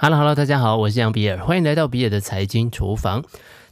Hello，Hello，大家好，我是杨比尔，欢迎来到比尔的财经厨房。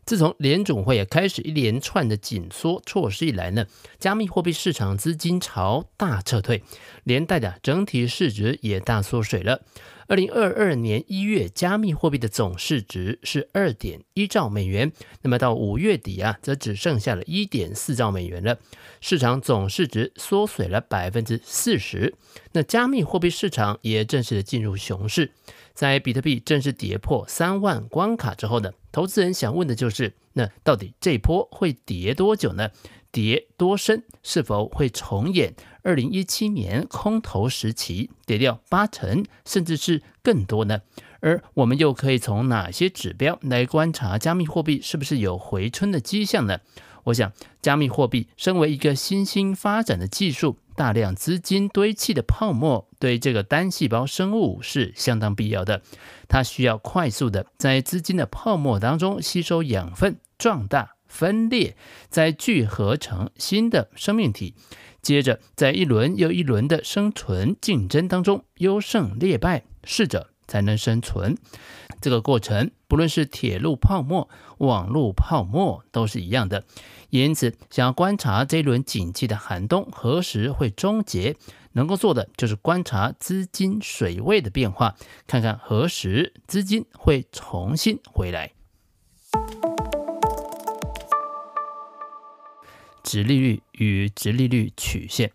自从联总会也开始一连串的紧缩措施以来呢，加密货币市场资金潮大撤退，连带的整体市值也大缩水了。二零二二年一月，加密货币的总市值是二点一兆美元，那么到五月底啊，则只剩下了一点四兆美元了，市场总市值缩水了百分之四十。那加密货币市场也正式的进入熊市。在比特币正式跌破三万关卡之后呢，投资人想问的就是：那到底这波会跌多久呢？跌多深？是否会重演二零一七年空头时期跌掉八成，甚至是更多呢？而我们又可以从哪些指标来观察加密货币是不是有回春的迹象呢？我想，加密货币身为一个新兴发展的技术，大量资金堆砌的泡沫，对这个单细胞生物是相当必要的。它需要快速的在资金的泡沫当中吸收养分、壮大、分裂，再聚合成新的生命体，接着在一轮又一轮的生存竞争当中优胜劣败，适者才能生存。这个过程，不论是铁路泡沫、网络泡沫，都是一样的。因此，想要观察这一轮景气的寒冬何时会终结，能够做的就是观察资金水位的变化，看看何时资金会重新回来。殖利率与殖利率曲线，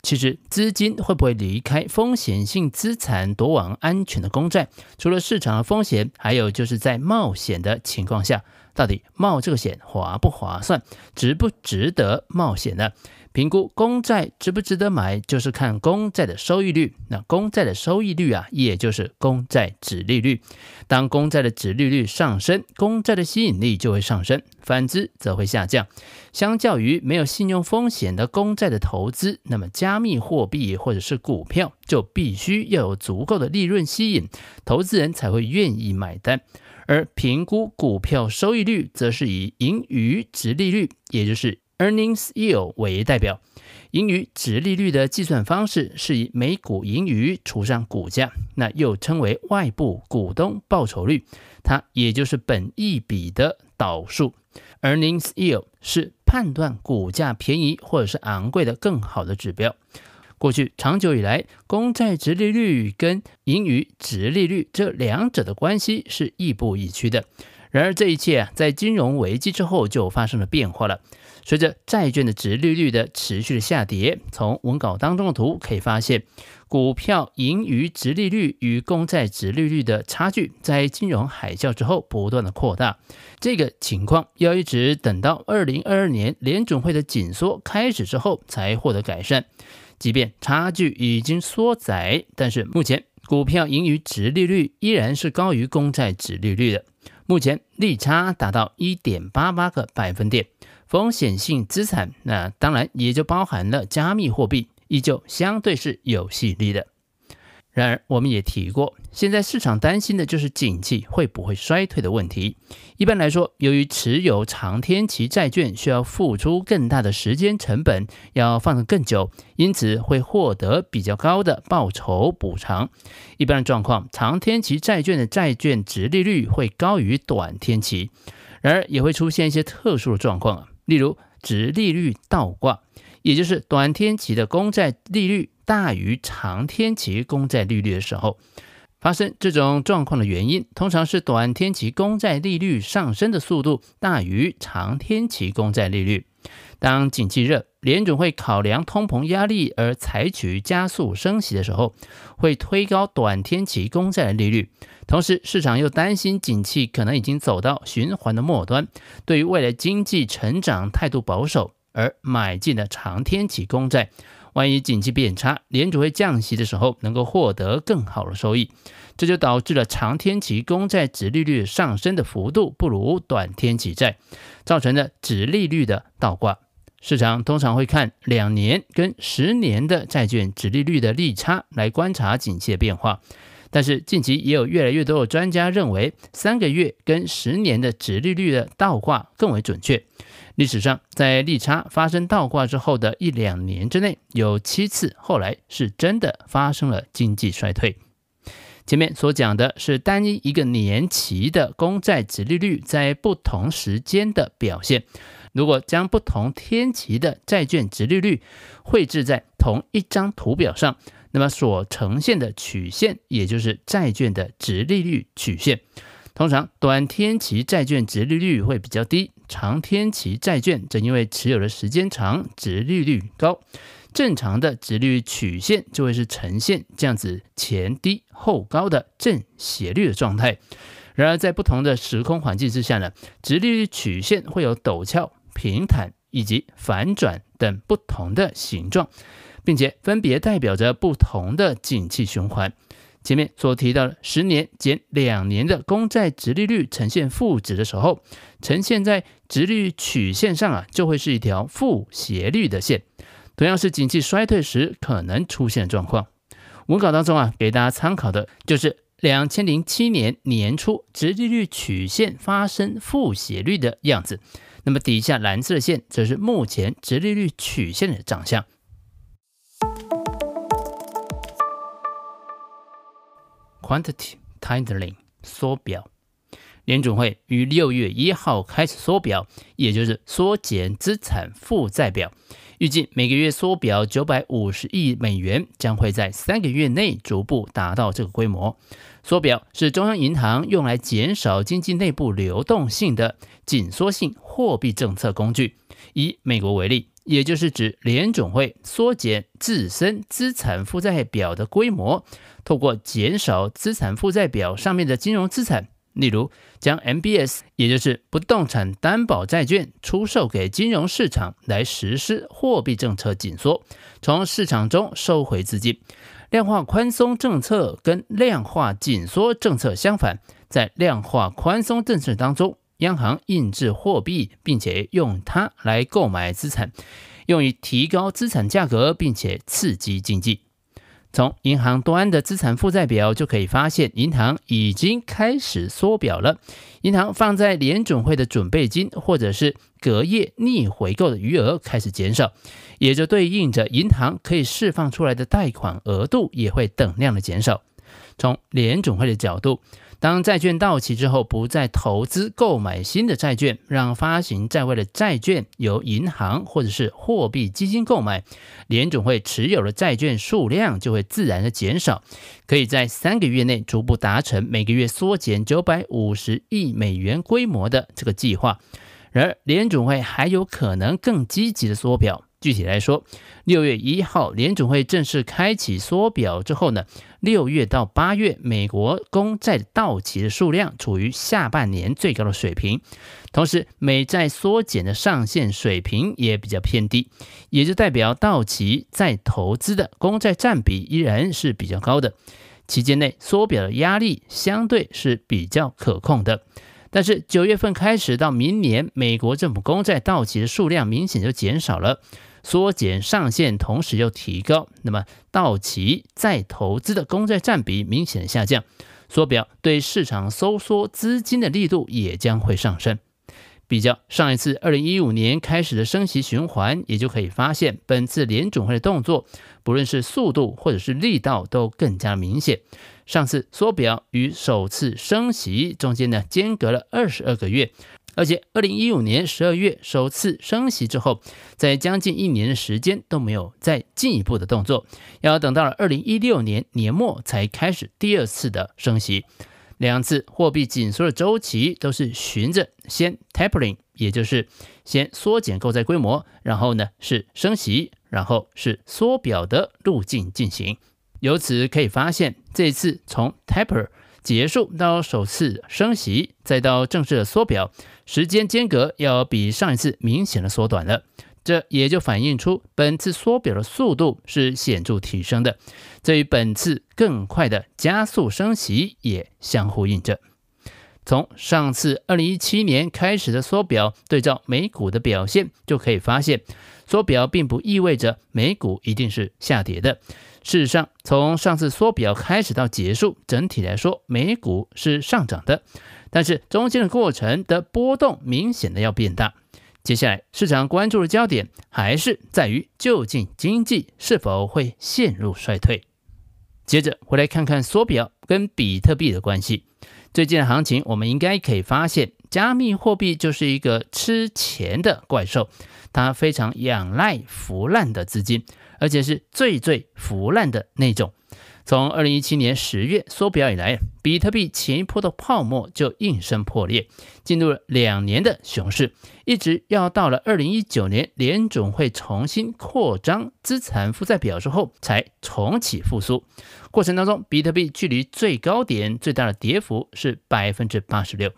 其实资金会不会离开风险性资产，躲往安全的公债？除了市场的风险，还有就是在冒险的情况下。到底冒这个险划不划算，值不值得冒险呢？评估公债值不值得买，就是看公债的收益率。那公债的收益率啊，也就是公债殖利率。当公债的殖利率上升，公债的吸引力就会上升；反之则会下降。相较于没有信用风险的公债的投资，那么加密货币或者是股票就必须要有足够的利润吸引，投资人才会愿意买单。而评估股票收益率，则是以盈余值利率，也就是 earnings yield 为代表。盈余值利率的计算方式是以每股盈余除上股价，那又称为外部股东报酬率，它也就是本益比的倒数。earnings yield 是判断股价便宜或者是昂贵的更好的指标。过去长久以来，公债殖利率跟盈余殖利率这两者的关系是亦步亦趋的。然而，这一切啊，在金融危机之后就发生了变化了。随着债券的殖利率的持续的下跌，从文稿当中的图可以发现，股票盈余殖利率与公债殖利率的差距在金融海啸之后不断的扩大。这个情况要一直等到二零二二年联准会的紧缩开始之后才获得改善。即便差距已经缩窄，但是目前股票盈余值利率依然是高于公债值利率的。目前利差达到一点八八个百分点，风险性资产那当然也就包含了加密货币，依旧相对是有吸引力的。然而，我们也提过，现在市场担心的就是景气会不会衰退的问题。一般来说，由于持有长天期债券需要付出更大的时间成本，要放得更久，因此会获得比较高的报酬补偿。一般的状况，长天期债券的债券殖利率会高于短天期。然而，也会出现一些特殊的状况，例如殖利率倒挂，也就是短天期的公债利率。大于长天期公债利率的时候，发生这种状况的原因，通常是短天期公债利率上升的速度大于长天期公债利率。当景气热，联准会考量通膨压力而采取加速升息的时候，会推高短天期公债的利率。同时，市场又担心景气可能已经走到循环的末端，对于未来经济成长态度保守，而买进了长天期公债。万一景气变差，联储会降息的时候，能够获得更好的收益，这就导致了长天期公债殖利率上升的幅度不如短天期债，造成了殖利率的倒挂。市场通常会看两年跟十年的债券殖利率的利差来观察景气的变化，但是近期也有越来越多的专家认为，三个月跟十年的殖利率的倒挂更为准确。历史上，在利差发生倒挂之后的一两年之内，有七次后来是真的发生了经济衰退。前面所讲的是单一一个年期的公债殖利率在不同时间的表现。如果将不同天期的债券殖利率绘制在同一张图表上，那么所呈现的曲线也就是债券的殖利率曲线。通常短天期债券殖利率会比较低，长天期债券则因为持有的时间长，殖利率高。正常的殖利率曲线就会是呈现这样子前低后高的正斜率的状态。然而在不同的时空环境之下呢，殖利率曲线会有陡峭、平坦以及反转等不同的形状，并且分别代表着不同的景气循环。前面所提到的十年减两年的公债殖利率呈现负值的时候，呈现在殖利率曲线上啊，就会是一条负斜率的线。同样是景气衰退时可能出现的状况。文稿当中啊，给大家参考的就是两千零七年年初殖利率曲线发生负斜率的样子。那么底下蓝色的线则是目前殖利率曲线的长相。Quantity tightening 缩表，联准会于六月一号开始缩表，也就是缩减资产负债表，预计每个月缩表九百五十亿美元，将会在三个月内逐步达到这个规模。缩表是中央银行用来减少经济内部流动性的紧缩性货币政策工具。以美国为例。也就是指联总会缩减自身资产负债表的规模，透过减少资产负债表上面的金融资产，例如将 MBS，也就是不动产担保债券出售给金融市场，来实施货币政策紧缩，从市场中收回资金。量化宽松政策跟量化紧缩政策相反，在量化宽松政策当中。央行印制货币，并且用它来购买资产，用于提高资产价格，并且刺激经济。从银行端的资产负债表就可以发现，银行已经开始缩表了。银行放在联准会的准备金，或者是隔夜逆回购的余额开始减少，也就对应着银行可以释放出来的贷款额度也会等量的减少。从联准会的角度。当债券到期之后，不再投资购买新的债券，让发行在外的债券由银行或者是货币基金购买，联准会持有的债券数量就会自然的减少，可以在三个月内逐步达成每个月缩减九百五十亿美元规模的这个计划。然而，联准会还有可能更积极的缩表。具体来说，六月一号联准会正式开启缩表之后呢，六月到八月美国公债到期的数量处于下半年最高的水平，同时美债缩减的上限水平也比较偏低，也就代表到期再投资的公债占比依然是比较高的，期间内缩表的压力相对是比较可控的。但是九月份开始到明年，美国政府公债到期的数量明显就减少了。缩减上限，同时又提高，那么到期再投资的公债占比明显下降，缩表对市场收缩资金的力度也将会上升。比较上一次二零一五年开始的升息循环，也就可以发现，本次联准会的动作，不论是速度或者是力道，都更加明显。上次缩表与首次升息中间呢，间隔了二十二个月。而且，二零一五年十二月首次升息之后，在将近一年的时间都没有再进一步的动作，要等到了二零一六年年末才开始第二次的升息。两次货币紧缩的周期都是循着先 tapering，也就是先缩减购债规模，然后呢是升息，然后是缩表的路径进行。由此可以发现，这次从 taper 结束到首次升息，再到正式的缩表，时间间隔要比上一次明显的缩短了。这也就反映出本次缩表的速度是显著提升的，这与本次更快的加速升息也相互印证。从上次二零一七年开始的缩表，对照美股的表现，就可以发现，缩表并不意味着美股一定是下跌的。事实上，从上次缩表开始到结束，整体来说，美股是上涨的，但是中间的过程的波动明显的要变大。接下来，市场关注的焦点还是在于，究竟经济是否会陷入衰退。接着回来看看缩表跟比特币的关系。最近的行情，我们应该可以发现，加密货币就是一个吃钱的怪兽，它非常仰赖腐烂的资金，而且是最最腐烂的那种。从二零一七年十月缩表以来，比特币前一波的泡沫就应声破裂，进入了两年的熊市，一直要到了二零一九年联总会重新扩张资产负债表之后，才重启复苏。过程当中，比特币距离最高点最大的跌幅是百分之八十六。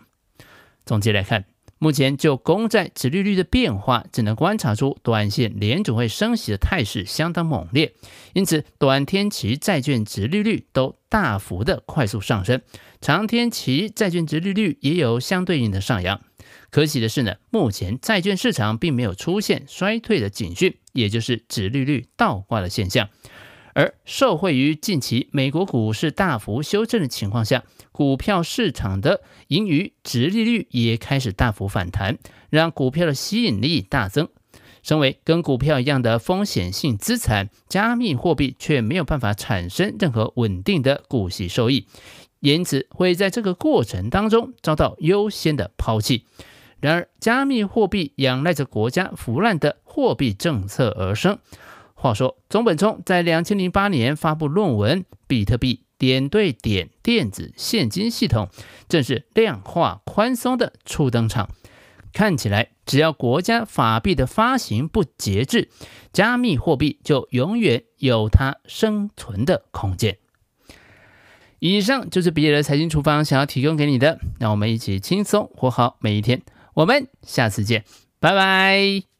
总结来看。目前就公债殖利率的变化，只能观察出短线联准会升息的态势相当猛烈，因此短天期债券殖利率都大幅的快速上升，长天期债券殖利率也有相对应的上扬。可喜的是呢，目前债券市场并没有出现衰退的警讯，也就是殖利率倒挂的现象。而受惠于近期美国股市大幅修正的情况下，股票市场的盈余值利率也开始大幅反弹，让股票的吸引力大增。身为跟股票一样的风险性资产，加密货币却没有办法产生任何稳定的股息收益，因此会在这个过程当中遭到优先的抛弃。然而，加密货币仰赖着国家腐烂的货币政策而生。话说，中本聪在两千零八年发布论文，《比特币点对点电子现金系统》正是量化宽松的初登场。看起来，只要国家法币的发行不节制，加密货币就永远有它生存的空间。以上就是比尔的财经厨房想要提供给你的，让我们一起轻松活好每一天。我们下次见，拜拜。